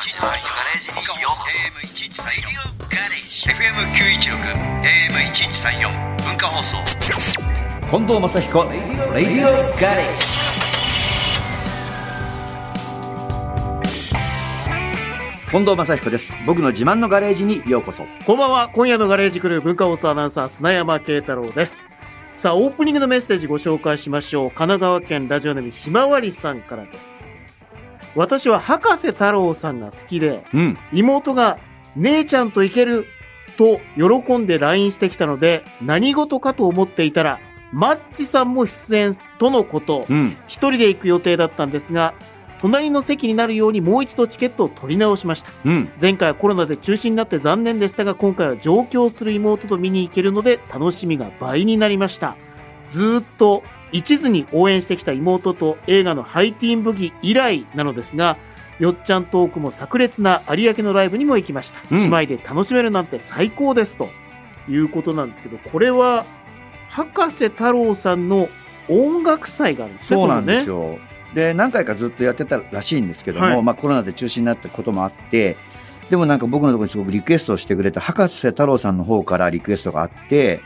FM916 AM1134 文化放送近藤正彦レディオガレージ近藤正彦です僕の自慢のガレージにようこそこんばんは。今夜のガレージクルー文化放送アナウンサー、砂山慶太郎です。さあ、オープニングのメッセージご紹介しましょう。神奈川県ラジオネームひまわりさんからです。私は博士太郎さんが好きで、うん妹が姉ちゃんと行けると喜んで LINE してきたので、何事かと思っていたら、マッチさんも出演とのこと。うん一人で行く予定だったんですが、隣の席になるようにもう一度チケットを取り直しました。うん前回はコロナで中止になって残念でしたが今回は上京する妹と見に行けるので楽しみが倍になりましたずーっと一途に応援してきた妹と映画のハイティーンブギ以来なのですがよっちゃんトークも炸裂な有明のライブにも行きました、うん。姉妹で楽しめるなんて最高ですということなんですけどこれは博士太郎さんの音楽祭があるんですねそうなんですよ。よで何回かずっとやってたらしいんですけども、はい。まあ、コロナで中止になったこともあってでもなんか僕のところにすごくリクエストをしてくれた博士太郎さんの方からリクエストがあって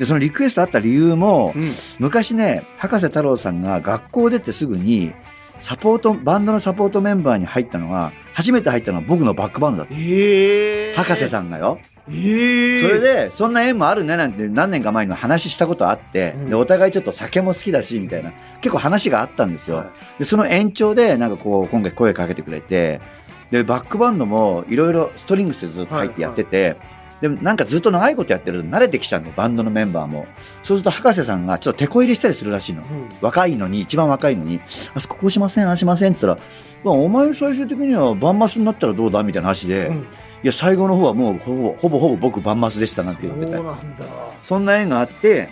でそのリクエストあった理由も、うん。昔ね博士太郎さんが学校出てすぐにサポートバンドのサポートメンバーに入ったのが初めて入ったのは僕のバックバンドだった、えー、博士さんがよ。えー、それでそんな縁もあるねなんて何年か前にも話したことあって、うん。でお互いちょっと酒も好きだしみたいな結構話があったんですよ、はい。でその延長でなんかこう今回声かけてくれてでバックバンドもいろいろストリングスでずっと入ってやってて、でもなんかずっと長いことやってると慣れてきちゃうんだよバンドのメンバーも。そうすると博士さんがちょっと手こ入れしたりするらしいの、うん。若いのに一番若いのに。あそここうしませんああしませんって言ったら、まあ、お前最終的にはバンマスになったらどうだみたいな話で、うん。いや最後の方はもうほぼほぼほぼ僕バンマスでしたなんて言っててそうなんだ。そんな縁があって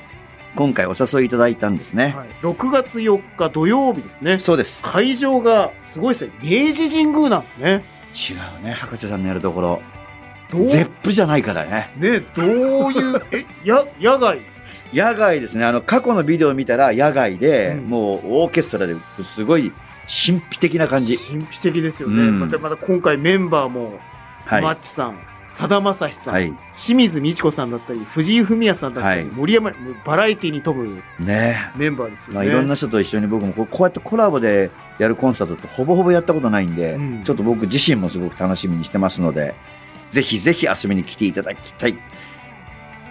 今回お誘いいただいたんですね、はい、6月4日土曜日ですね。そうです。会場がすごいですね。明治神宮なんですね。違うね博士さんのやるところゼップじゃないからね。ね、どういう、え、や、野外？野外ですね。あの過去のビデオを見たら野外で、うん。もうオーケストラですごい神秘的な感じ。神秘的ですよね。うん。また、また今回メンバーも、はい、マッチさん、さだまさしさん、はい。清水美智子さんだったり、藤井フミヤさんだったり、はい。森山、バラエティに飛ぶね。メンバーですよね。まあ、いろんな人と一緒に僕もこうこうやってコラボでやるコンサートってほぼほぼやったことないんで、うん。ちょっと僕自身もすごく楽しみにしてますので、ぜひぜひ遊びに来ていただきたい。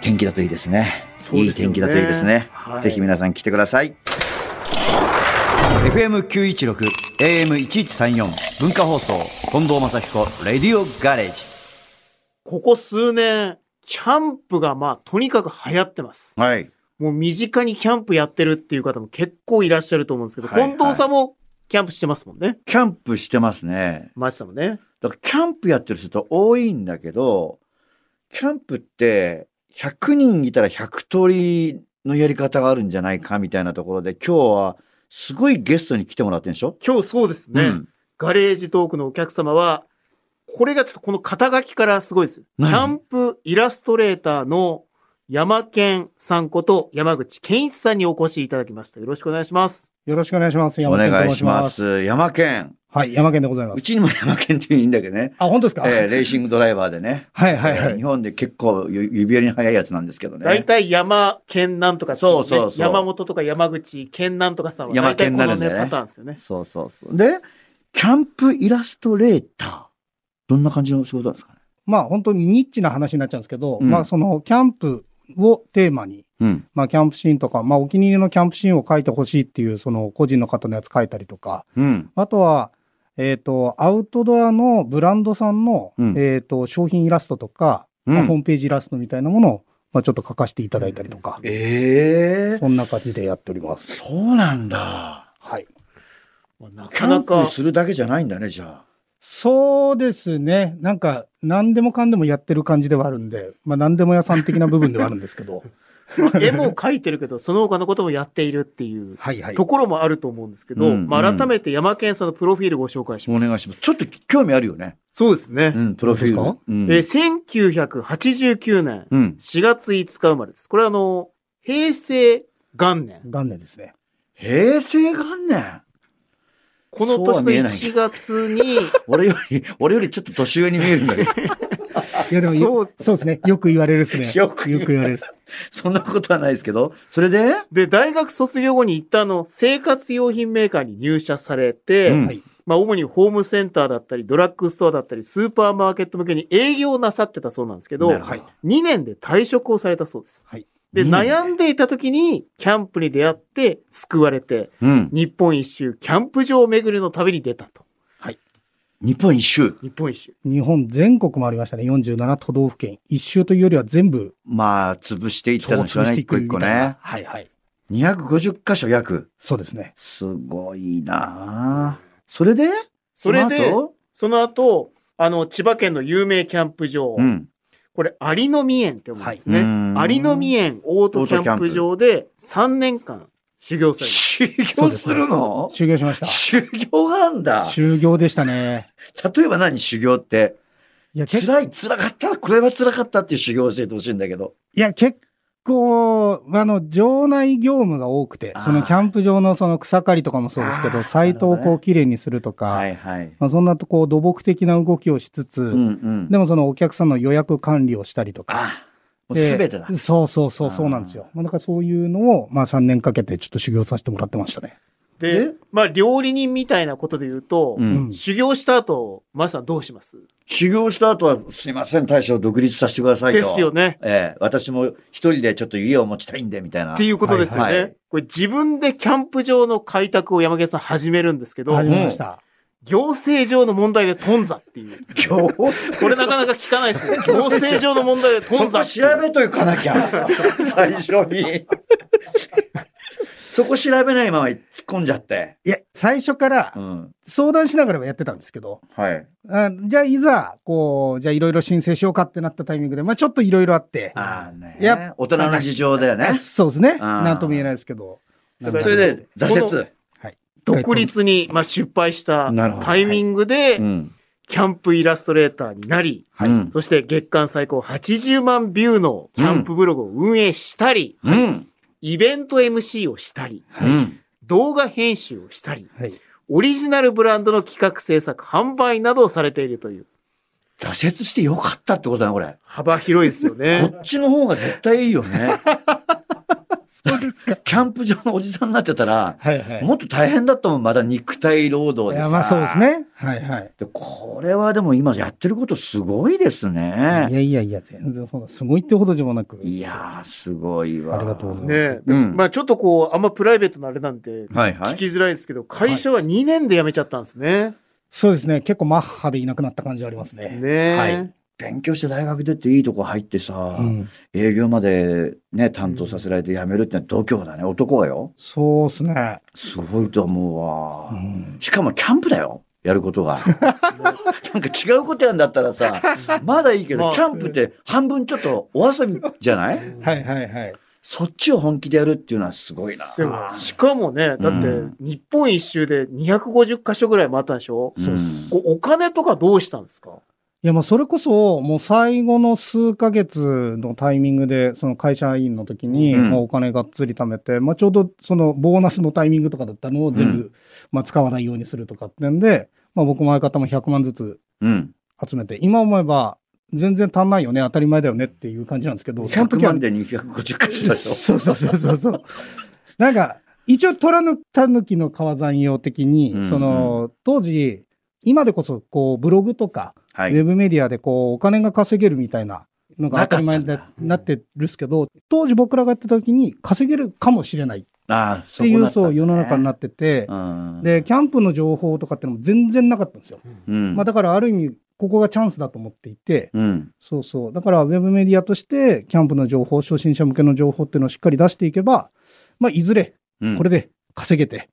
天気だといいですね。そうですよねいい天気だといいですね。はいぜひ皆さん来てください。FM916、AM1134、文化放送、近藤正彦、レディオガレージ。ここ数年、キャンプがまあ、とにかく流行ってます。はい。もう身近にキャンプやってるっていう方も結構いらっしゃると思うんですけど、はいはい近藤さんもキャンプしてますもんね。キャンプしてますね。マジさんもね。だからキャンプやってる人多いんだけど、キャンプって100人いたら100通りのやり方があるんじゃないかみたいなところで、今日はすごいゲストに来てもらってるんでしょ？今日そうですね。うんガレージトークのお客様は、これがちょっとこの肩書きからすごいですよ。キ何ャンプイラストレーターの山健さんこと山口健一さんにお越しいただきました。よろしくお願いします。よろしくお願いします。お山健と願いしま。ますす。山県。はい、山健でございます。うちにも山県っていいんだけどね。あ、本当ですか、えーレーシングドライバーでね。はいはいはい。えー日本で結構ゆ指折りに速いやつなんですけどね。大体山健なんとか、そうそうそう山本とか山口健なんとかさんは山大体このね、健になるんだよねパターンですよね。そうそうそう。で、キャンプイラストレーター。どんな感じの仕事なんですかね？まあ本当にニッチな話になっちゃうんですけど、うんまあそのキャンプをテーマに、うん。まあキャンプシーンとか、まあお気に入りのキャンプシーンを書いてほしいっていうその個人の方のやつ書いたりとか、うん。あとは、えっ、と、アウトドアのブランドさんの、うんえっ、と、商品イラストとか、うんまあ、ホームページイラストみたいなものを、まあちょっと書かせていただいたりとか、ええそんな感じでやっております。そうなんだ。はい。まあなかなかプ、するだけじゃないんだね、じゃあ。そうですね。なんか、何でもかんでもやってる感じではあるんで、まあ何でも屋さん的な部分ではあるんですけど。まあ絵も描いてるけど、その他のこともやっているっていう。ところもあると思うんですけど、うんまあ、うん改めて山健さんのプロフィールご紹介しおます。願いします。ちょっと興味あるよね。そうですね。うん、プロフィール。か？うんえー1989年うん。4月5日生まれです。これはあの、平成元年。元年ですね。平成元年？この年の1月に、俺より、俺よりちょっと年上に見えるんだけど。いやでもそそううそうですね。よく言われるですね。よくよく言われるっす。そんなことはないですけど。それで？で、大学卒業後に一旦の生活用品メーカーに入社されて、うんはい。まあ主にホームセンターだったり、ドラッグストアだったり、スーパーマーケット向けに営業をなさってたそうなんですけど、なるほど2年で退職をされたそうです。はいで悩んでいた時に、キャンプに出会って、救われて、うん。日本一周、キャンプ場巡りの旅に出たと。日本一周。日本一周。日本全国もありましたね。47都道府県。一周というよりは全部、まあ、潰していったんでしょうね、潰してい一個一個くみたいなね。はいはい。250箇所約。そうですね。すごいなあそれで？それでの後？その後、あの、千葉県の有名キャンプ場、うん。これ、有の見園って思うんですね。はい有の見園オートキャンプ場で3年間修行。修行するの？修行しました。修行なんだ。修行でしたね。例えば何？修行って。いや、結辛い、辛かった、これは辛かったっていう修行を教えてほしいんだけど。いや、結構、あの、場内業務が多くてそのキャンプ場のその草刈りとかもそうですけど、サイトをこう綺麗にするとか、はいはい。まあ、そんなとこう土木的な動きをしつつ、うんうん。でもそのお客さんの予約管理をしたりとか。すべてだ。そうそうそう、そうなんですよ。まあ、だからそういうのを、まあ3年かけてちょっと修行させてもらってましたね。でで、まあ、料理人みたいなことで言うと、うん修行した後、マスさんどうします？修行した後は、すいません、大将独立させてくださいと。ですよね。ええ、私も一人でちょっと家を持ちたいんで、みたいな。っていうことですよね。はいはいこれ自分でキャンプ場の開拓を山毛さん始めるんですけど、始めました。行政上の問題で頓挫っていう。行政これなかなか聞かないですよ。行政上の問題で頓そこ挫っていう調べといかなきゃ。最初に。そこ調べないまま突っ込んじゃって。いや、最初からうん。相談しながらはやってたんですけど、はい。あじゃあいざ、こう、じゃあいろいろ申請しようかってなったタイミングで、まあちょっといろいろあって、ああね。いや大人の事情だよね。そうですね。なんとも言えないですけど。それで挫こ折。独立に、まあ、失敗したなるほどタイミングで、うん。キャンプイラストレーターになり、はいうんそして月間最高80万ビューのキャンプブログを運営したり、うん。イベント MC をしたり、うん。動画編集をしたり、はい。オリジナルブランドの企画制作、販売などをされているという、挫折してよかったってことだな、これ。幅広いですよこね。っちの方が絶対いいよね。そうですか。キャンプ場のおじさんになってたら、はいはい。もっと大変だったもん、まだ肉体労いや、働でさ。まあそうです。ね。はいはい。でこれはでも今やってることすごいですいね。やいやいや、全然そうだ。すごいってほどでもなく。いやー、すごいわ。ありがとうございねうんまあちょっとこう、あんまプライベートなあれなんで、はいはい。聞きづらいですけど、会社は2年で辞めちゃったんですね。そうですね。結構マッハでいなくなった感じありますね。ねはい勉強して大学出ていいとこ入ってさ、うん。営業までね、担当させられて辞めるってのは度胸だね。男はよ。そうですね。すごいと思うわ。うんしかもキャンプだよ。やることが。なんか違うことやんだったらさ、まだいいけど、まあキャンプって半分ちょっとお遊びじゃない？はいはいはい。そっちを本気でやるっていうのはすごいな。しかもね、だってうん、日本一周で250箇所ぐらい回ったんでしょ、うんお金とかどうしたんですか？いや、もうそれこそ、もう最後の数ヶ月のタイミングで、その会社員の時に、うんまあお金がっつり貯めて、まあちょうどそのボーナスのタイミングとかだったのを全部、うまあ使わないようにするとかってんで、まあ僕も相方も100万ずつうん。集めて、今思えば全然足んないよね、当たり前だよねっていう感じなんですけど、その100時は万で250箇所だよ。そうそうそうそうそう。なんか、一応、虎の狸の川山用的に、うんうんその、当時、今でこそ、こう、ブログとか、はい。ウェブメディアで、こう、お金が稼げるみたいなのが当たり前でなかってるっすけど、当時僕らがやってた時に稼げるかもしれないっていう、そう、世の中になってて、うんで、キャンプの情報とかってのも全然なかったんですよ。うん。まあ、だから、ある意味、ここがチャンスだと思っていて、うん。そうそう。だから、ウェブメディアとして、キャンプの情報、初心者向けの情報っていうのをしっかり出していけば、まあ、いずれ、うんこれで稼げて、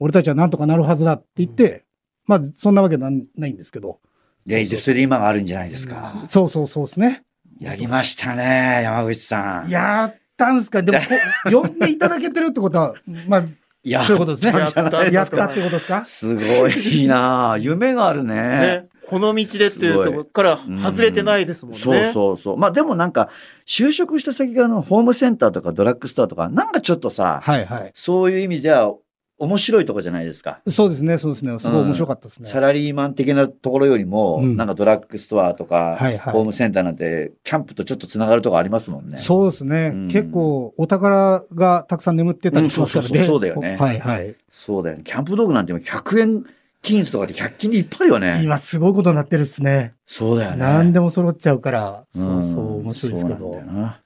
俺たちはなんとかなるはずだって言って、まあ、そんなわけないんですけど。で、それで今があるんじゃないですか。そうそうそうですね。やりましたね、山口さん。やったんすかでも、こ 呼んでいただけてるってことは、まあ、いやそういうことですね。やったんですかやったってことですか？すごいな 夢があるね。ね。この道でっていうところから外れてないですもんね。そうそうそう。まあでもなんか、就職した先があのホームセンターとかドラッグストアとか、なんかちょっとさ、はいはい。そういう意味じゃ、面白いとこじゃないですか。そうですね、そうですね。すごい面白かったですね。サラリーマン的なところよりも、うんなんかドラッグストアとか、はいはいホームセンターなんて、キャンプとちょっとつながるとこありますもんね。そうですね、うん結構お宝がたくさん眠ってたりしますからね。うんそうそうそうそうだよねはいはい。そうだよね。キャンプ道具なんて今100円均一とかで100均でいっぱいあるよね。今すごいことになってるっすね。そうだよね。何でも揃っちゃうから。うそうんそう、面白いですけどそうなん。だよな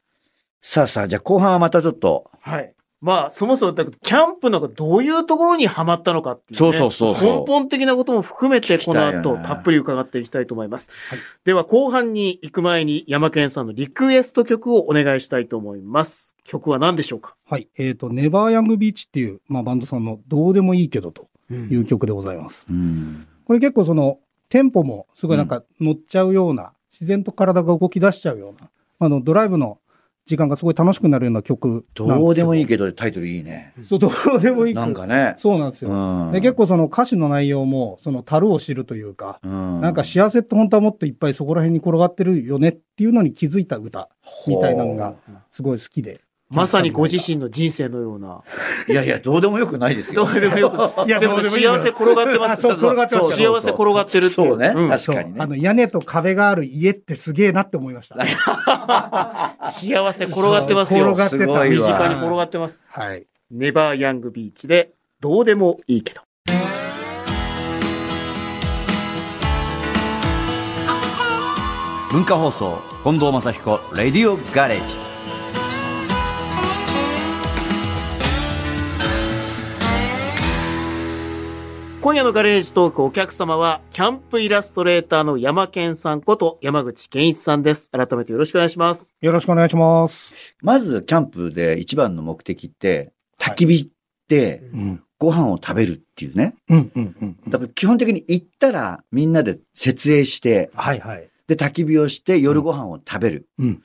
さあさあ、じゃあ後半はまたちょっと、はい。まあ、そもそも、キャンプのがどういうところにハマったのかっていう、ね。そうそうそうそう根本的なことも含めて、この後、たっぷり伺っていきたいと思います。では、後半に行く前に、山健さんのリクエスト曲をお願いしたいと思います。曲は何でしょうか？はい。えっ、と、ネバーヤングビーチっていう、まあ、バンドさんのどうでもいいけどとういう曲でございます。うん。これ結構その、テンポもすごいなんか乗っちゃうような、自然と体が動き出しちゃうような、あの、ドライブの時間がすごい楽しくなるような曲ど。どうでもいいど。けどタイトルいいね。そう、どうでもいいなんかね。そうなんですうよ。ん。で結構その歌詞の内容も、その樽を知るというか、うん、なんか幸せって本当はもっといっぱいそこら辺に転がってるよねっていうのに気づいた歌みたいなのがすごい好きで。まさにご自身の人生のような。いやいや、どうでもよくないですよ。どうでもよく。いや、でも幸せ転がってます。あそう転がってます幸せ転がってるっていう。そうねん確かにねあの屋根と壁がある家ってすげえなって思いました。幸せ転がってますよ。転がってた。身近に転がってます。はい。ネバーヤングビーチで、どうでもいいけど。文化放送、近藤正彦、レディオガレージ。今夜のガレージトークお客様は、キャンプイラストレーターの山健さんこと山口健一さんです。改めてよろしくお願いします。よろしくお願いします。まず、キャンプで一番の目的って、焚き火でうん。ご飯を食べるっていうね。うんうんうんうん。だから基本的に行ったらみんなで設営して、はいはい。で、焚き火をして夜ご飯を食べる。うん。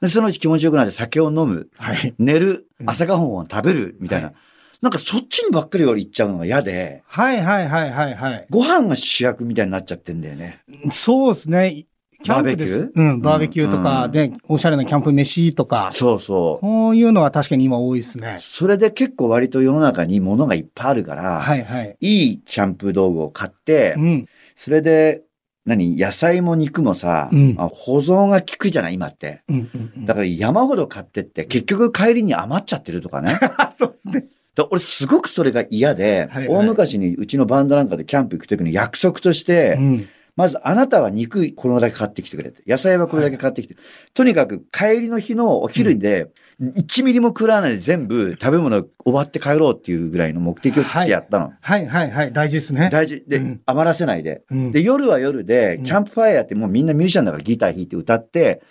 で、そのうち気持ちよくなって酒を飲む。はい。寝るう。ん朝ごはんを食べる。みたいな。はいなんかそっちにばっかり俺行っちゃうのが嫌で、はいはいはいはいはい。ご飯が主役みたいになっちゃってんだよね。そうですね。キャンプですバーベキュー？うん、バーベキューとかうんで、おしゃれなキャンプ飯とか、そうそう。こういうのは確かに今多いですね。それで結構割と世の中に物がいっぱいあるから、はいはい。いいキャンプ道具を買って、うん。それで、何野菜も肉もさ、うんあ保存が効くじゃない今って。うんうんうん。だから山ほど買ってって、結局帰りに余っちゃってるとかね。ら、そうですね。だ俺すごくそれが嫌で、はいはい大昔にうちのバンドなんかでキャンプ行くときの約束として、うん。まずあなたは肉これだけ買ってきてくれて、野菜はこれだけ買ってきて、とにかく帰りの日のお昼で、1ミリも食らわないで全部食べ物終わって帰ろうっていうぐらいの目的を作ってやったの。はいはいはい。大事ですね。大事。で、うん余らせないで。うんで、夜は夜でう、んキャンプファイヤーってもうみんなミュージシャンだからギター弾いて歌って、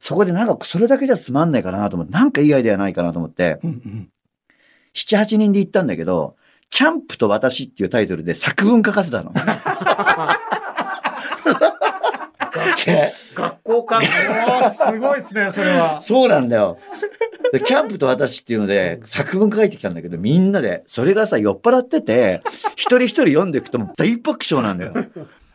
そこでなんかそれだけじゃつまんないかなと思って、なんかいいアイデアないかなと思って、うんうん。7、8人で行ったんだけど、キャンプと私っていうタイトルで作文書かせたの。学校か。すごいですね、それは。そうなんだよ。でキャンプと私っていうので作文書いてきたんだけど、みんなで。それがさ、酔っ払ってて、一人一人読んでいくと大爆笑なんだよ。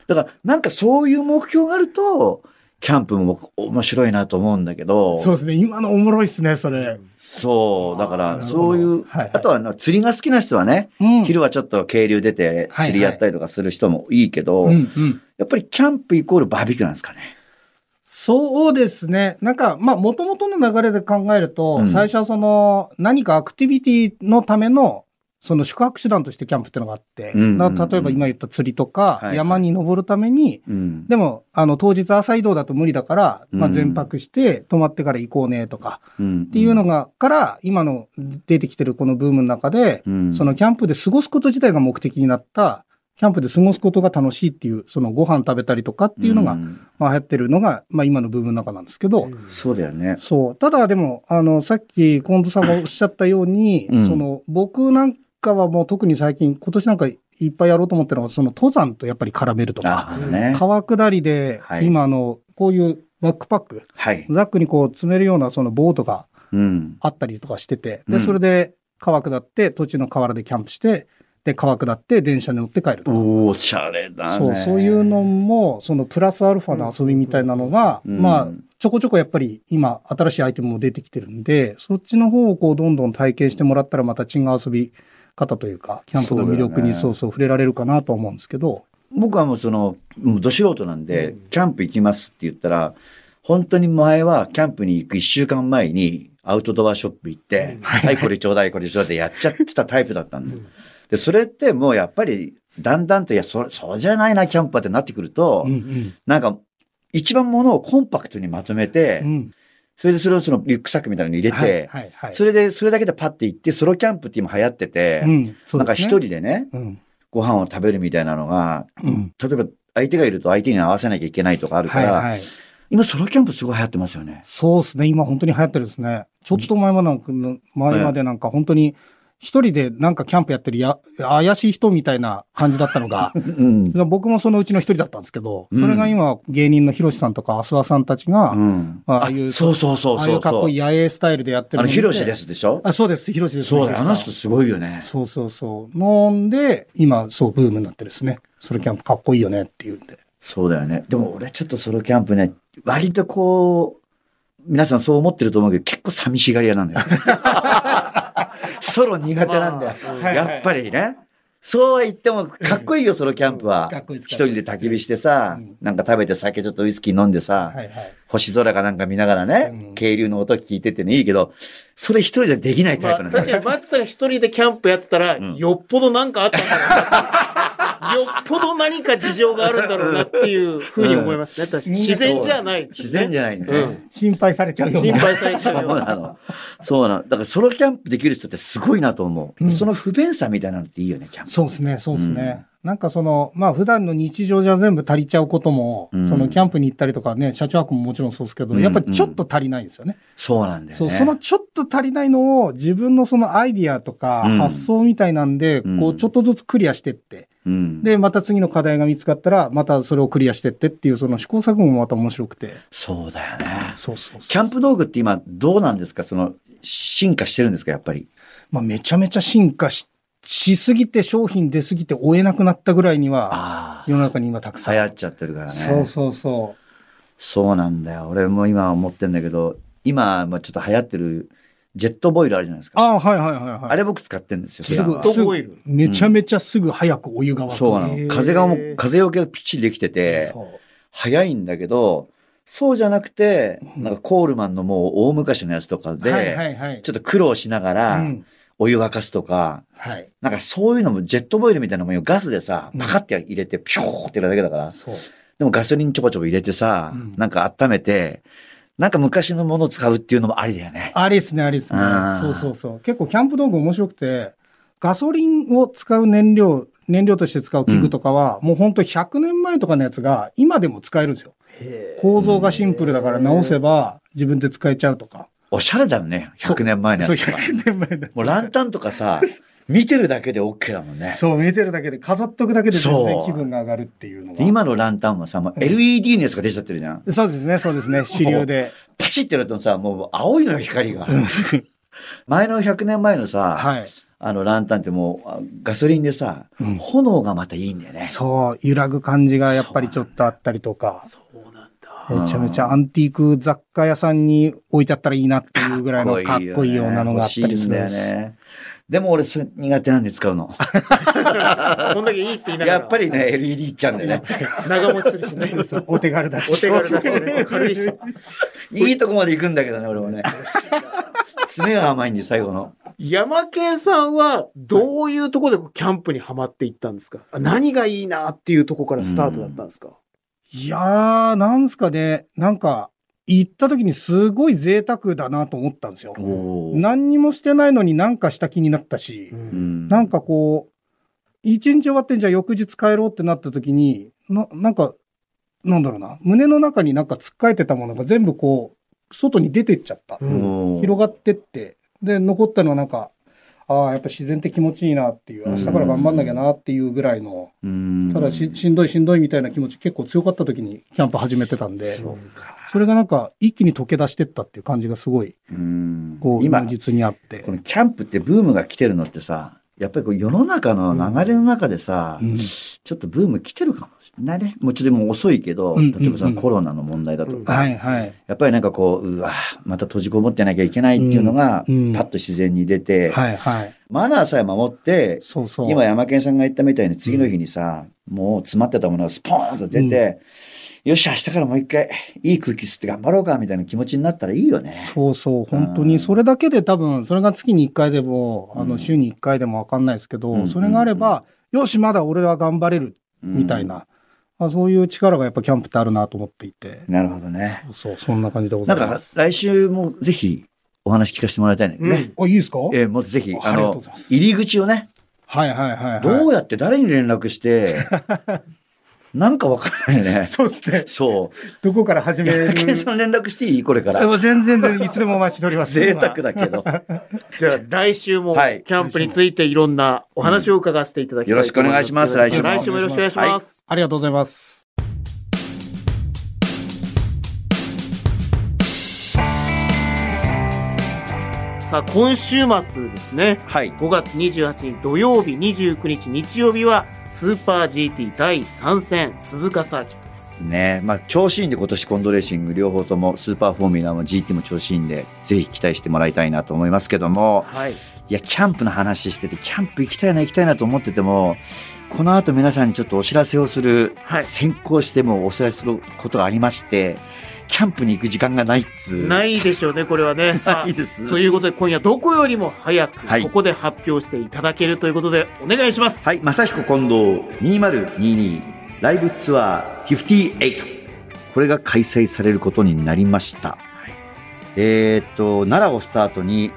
だから、なんかそういう目標があると、キャンプも面白いなと思うんだけど、そうですね。今のおもろいっすね、それ。そう、だから、そういう、はいはいあとはな釣りが好きな人はね、うん昼はちょっと渓流出て釣りやったりとかする人もいいけど、うんうん。やっぱりキャンプイコールバーベキューなんですかね。そうですね。なんか、まあ、もともとの流れで考えると、うん最初はその、何かアクティビティのための、その宿泊手段としてキャンプっていうのがあって、うんうんうん例えば今言った釣りとか、はい山に登るために、うん。でも、あの、当日朝移動だと無理だから、まあ、うん。全泊して、泊まってから行こうね、とか、うん、っていうのが、から、今の出てきてるこのブームの中で、うん、そのキャンプで過ごすこと自体が目的になった、キャンプで過ごすことが楽しいっていう、そのご飯食べたりとかっていうのが、ん。まあ流行ってるのが、まあ今のブームの中なんですけど、そうだよね。そう。ただでも、あの、さっき近藤さんがおっしゃったように、うん。その、僕なんかはもう特に最近、今年なんかいっぱいやろうと思ってるのは、その登山とやっぱり絡めるとか、ね。川下りで、はい今あの、こういうバックパック、はい。ザックにこう詰めるようなそのボートがうん。あったりとかしてて、で、うんそれで川下って、途中の河原でキャンプして、で、川下って電車に乗って帰ると。おおしゃれだね。そう、そういうのも、そのプラスアルファの遊びみたいなのが、うんまあ、ちょこちょこやっぱり今、新しいアイテムも出てきてるんで、そっちの方をこう、どんどん体験してもらったらまた違う遊び方というか、キャンプの魅力にそううそう触れられるかなと思うんですけど、僕はもうその、ど素人なんで、キャンプ行きますって言ったら、本当に前はキャンプに行く一週間前にアウトドアショップ行って、はい、これちょうだい、これちょうだいやっちゃってたタイプだったんだ。よ。で、それってもうやっぱり、だんだんと、いや、そ、そうじゃないな、キャンプはってなってくると、うんうん。なんか、一番ものをコンパクトにまとめて、うんそれでそれをそのリュックサックみたいなのに入れて、はいはいはいそれで、それだけでパッて行って、ソロキャンプって今流行ってて、うんねなんか一人でね、うんご飯を食べるみたいなのが、うん例えば相手がいると相手に合わせなきゃいけないとかあるから、はいはい今ソロキャンプすごい流行ってますよね。そうですね。今本当に流行ってるですね。ちょっと前までなんか、前までなんか本当に一人でなんかキャンプやってるや、怪しい人みたいな感じだったのが、うん。僕もそのうちの一人だったんですけど、うんそれが今芸人のヒロシさんとかアスワさんたちが、うん。ああいうそうそうそうああいそううそうかっこいい。野営スタイルでやってるあの、ヒロシですでしょ？あ、そうです。ヒロシです。そうあの人すごいよね。そうそうそう。なんで、今、そう、ブームになってですね。ソロキャンプかっこいいよねっていうんで。そうだよね。でも俺ちょっとソロキャンプね、割とこう、皆さんそう思ってると思うけど、結構寂しがり屋なんだよ。ソロ苦手なんだよ。まあやっぱりね。そうは言っても、かっこいいよ、ソロキャンプは一か人で焚き火してさうん、なんか食べて酒ちょっとウイスキー飲んでさ。星空かなんか見ながらね、うん渓流の音聞いててね、いいけど、それ一人じゃできないタイまあ、プなんだよ。確かに、マッチさんが一人でキャンプやってたら、んよっぽどなんかあったんだ。よっぽど何か事情があるんだろうなっていうふうに思いますね。確かに自然じゃないね、自然じゃないね。うん心配されちゃうような。心配されちそうゃうような。なの。そうなの。だからソロキャンプできる人ってすごいなと思う。うんその不便さみたいなのっていいよね、キャンプ。そうですね、そうですね。なんかその、まあ普段の日常じゃ全部足りちゃうことも、うんそのキャンプに行ったりとかね、車中泊ももちろんそうですけど、うんやっぱりちょっと足りないんですよね。そうなんだよね。そう、そのちょっと足りないのを自分のそのアイディアとかうん発想みたいなんで、うんこうちょっとずつクリアしてって、うん、で、また次の課題が見つかったら、またそれをクリアしてってっていう、その試行錯誤もまた面白くて。そうだよね。そうそうキャンプ道具って今どうなんですか？その、進化してるんですか？やっぱり。まあめちゃめちゃ進化し、しすぎて商品出すぎて追えなくなったぐらいには、あ世の中に今たくあ。さん。流行っちゃってるからね。そうそうそう。そうなんだよ。俺も今思ってんだけど、今、まあちょっと流行ってるジェットボイルあるじゃないですか。ああ、はいはいはいはい。あれ僕使ってんですよ。すぐ普段は、ジェットボイルめちゃめちゃすぐ早くお湯が沸く。そうなの。風がもう、風よけがぴっちりできてて、早いんだけど、そうじゃなくて、なんかコールマンのもう大昔のやつとかで、はいはいはい。ちょっと苦労しながら、うんお湯沸かすとか、はい。なんかそういうのもジェットボイルみたいなのもガスでさ、うんパカって入れて、ピショーってやるだけだから、そう。でもガソリンちょこちょこ入れてさ、うんなんか温めて、なんか昔のものを使うっていうのもありだよね。ありですね、ありですねそうそうそう。結構キャンプ道具面白くて、ガソリンを使う燃料、燃料として使う器具とかは、もう本当100年前とかのやつが今でも使えるんですよ。構造がシンプルだから直せば自分で使えちゃうとか。おしゃれだよね。100年前のそう、やつとか。100年前だ。もうランタンとかさ、見てるだけで OK だもんね。そう、見てるだけで、飾っとくだけで全そう然気分が上がるっていうのが。で今のランタンはさ、もう LED のやつが出ちゃってるじゃん。そうですね、そうですね、主流で。パチってやるとさ、もう青いのよ、光が。前の100年前のさ、はい。あのランタンってもうあガソリンでさ、うん炎がまたいいんだよね。そう、揺らぐ感じがやっぱりちょっとあったりとか。そうめちゃめちゃアンティーク雑貨屋さんに置いてあったらいいなっていうぐらいの かっこいいようなのがあったりするんです。いんだよね。でも俺それ苦手なんで使うの。こんだけいいって言いながら。やっぱりね、LED いっちゃうんだよね。長持ちするしね。お手軽だし。お手軽だしね。軽いし。いいとこまで行くんだけどね、俺もね。爪が甘いんで、最後の。山系さんは、どういうところでキャンプにはまっていったんですか？あ何がいいなっていうところからスタートだったんですか？いやー、なんすかね、なんか、行った時にすごい贅沢だなと思ったんですよ。何にもしてないのになんかした気になったし、うん。なんかこう、一日終わってんじゃあ翌日帰ろうってなった時に、な、なんか、なんだろうな、胸の中になんかつっかえてたものが全部こう、外に出てっちゃった。広がってって、で、残ったのはなんか、ああ、やっぱ自然って気持ちいいなっていう、明日から頑張んなきゃなっていうぐらいの、うん。ただししんどいしんどいみたいな気持ち結構強かった時にキャンプ始めてたんで、それがなんか一気に溶け出してったっていう感じがすごい、うん。こう、今今、実にあって。こ。のキャンプってブームが来てるのってさ、やっぱりこう世の中の流れの中でさ、うん。ちょっとブーム来てるかもないね。もうちょっとでも遅いけど、うん例えばそうんのコロナの問題だとか、はいはい。やっぱりなんかこう、うわ、また閉じこもってなきゃいけないっていうのが、うんうんパッと自然に出て、はいはい。マナーさえ守って、そうそう。今山健さんが言ったみたいに次の日にさ、もう詰まってたものがスポーンと出て、よし、明日からもう一回いい空気吸って頑張ろうかみたいな気持ちになったらいいよね。そうそう、本当に、それだけで多分、それが月に1回でも、あの、うん週に1回でもわかんないですけど、うんそれがあれば、よし、まだ俺は頑張れる、みたいな、まあ、そういう力がやっぱキャンプってあるなと思っていて、なるほどね。そう、そんな感じでごなんかざいます。来週もぜひお話聞かせてもらいたいんだけどね。あ、いいですか？えーもうぜひ、あの入り口をね、はいはいはい、はい。どうやって誰に連絡して、なんかわからないね。そうですね。そどこから始う。める？山健さん連絡していい？これから。でも全然いつでもお待ちしております。贅沢だけど。じゃあ来週もキはいャンプについていろんなお話を伺わせていただきたいと思います。よろしくお願いします来週も来週もよろしくお願いします。ありがとうございます。さあ、今週末ですね。はい。5月28日土曜日、29日日曜日は、スーパー GT 第3戦、鈴鹿サーキットです。ねまあ、調子いいんで今年コンドレーシング両方ともスーパーフォーミュラも GT も調子いいんで、ぜひ期待してもらいたいなと思いますけども、はい。いや、キャンプの話してて、キャンプ行きたいな行きたいなと思ってても、この後皆さんにちょっとお知らせをする、はい先行してもお知らせすることがありまして、キャンプに行く時間がないっつう。ないでしょうね、これはね。さ ないです。あ、ということで今夜どこよりも早く、はいここで発表していただけるということで、お願いします。はい、正彦近藤2022ライブツアー58。これが開催されることになりました。えーっと、奈良をスタートに、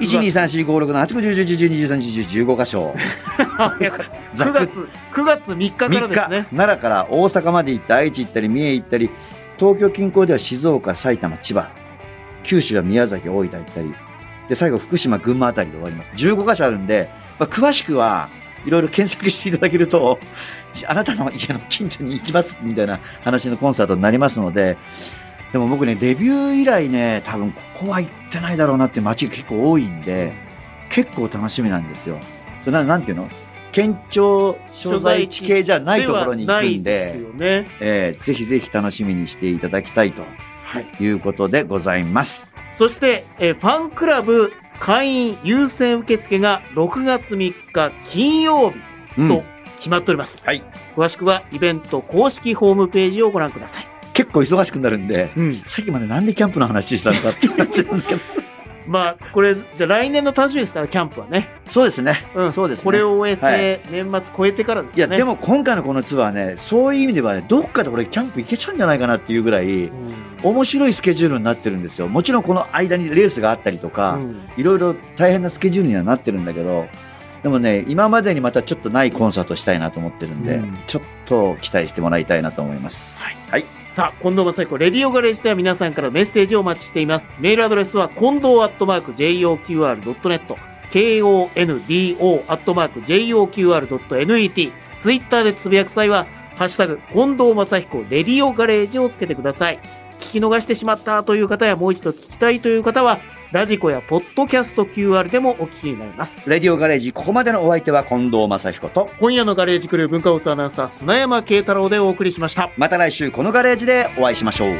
1、2、3、4、5、6、7、8、9、10、11、12、13、14、15箇所。早かった9月、9月3日から3日、ですね。奈良から大阪まで行って、愛知行ったり、三重行ったり、東京近郊では静岡、埼玉、千葉、九州は宮崎、大分行ったり、で、最後、福島、群馬あたりで終わります。15箇所あるんで、まあ、詳しくはいろいろ検索していただけると、あなたの家の近所に行きますみたいな話のコンサートになりますので、でも僕ね、デビュー以来ね、多分ここは行ってないだろうなって街が結構多いんで、結構楽しみなんですよ。それななんていうの？県庁所在地系じゃないところに行くんでで、ね。えーぜひぜひ楽しみにしていただきたいとはい。いうことでございます。そして、えーファンクラブ会員優先受付が6月3日金曜日うんと決まっております。はい。詳しくはイベント公式ホームページをご覧ください。結構忙しくなるんで、うん。さっきまでなんでキャンプの話したのかって話なんだけど。まあ、これ、じゃあ来年の楽しみですから、キャンプはね。そうですね。うん。そうですね。これを終えて、はい年末超えてからですいや。でも今回のこのツアーね、そういう意味ではね、どっかで俺キャンプ行けちゃうんじゃないかなっていうぐらい、うん、面白いスケジュールになってるんですよ。もちろんこの間にレースがあったりとか、うんいろいろ大変なスケジュールにはなってるんだけど、でもね、今までにまたちょっとないコンサートしたいなと思ってるんで、うんちょっと期待してもらいたいなと思います。はい。はい。さあ、近藤正彦、レディオガレージでは皆さんからメッセージをお待ちしています。メールアドレスは、近藤アットマーク JOQR.net、KONDO アットマーク JOQR.net、ツイッターでつぶやく際は、ハッシュタグ、近藤正彦、レディオガレージをつけてください。聞き逃してしまったという方や、もう一度聞きたいという方は、ラジコやポッドキャスト QR でもお聞きになります。レディオガレージ、ここまでのお相手は近藤正彦と、今夜のガレージクルー文化放送アナウンサー、砂山慶太郎でお送りしました。また来週このガレージでお会いしましょう。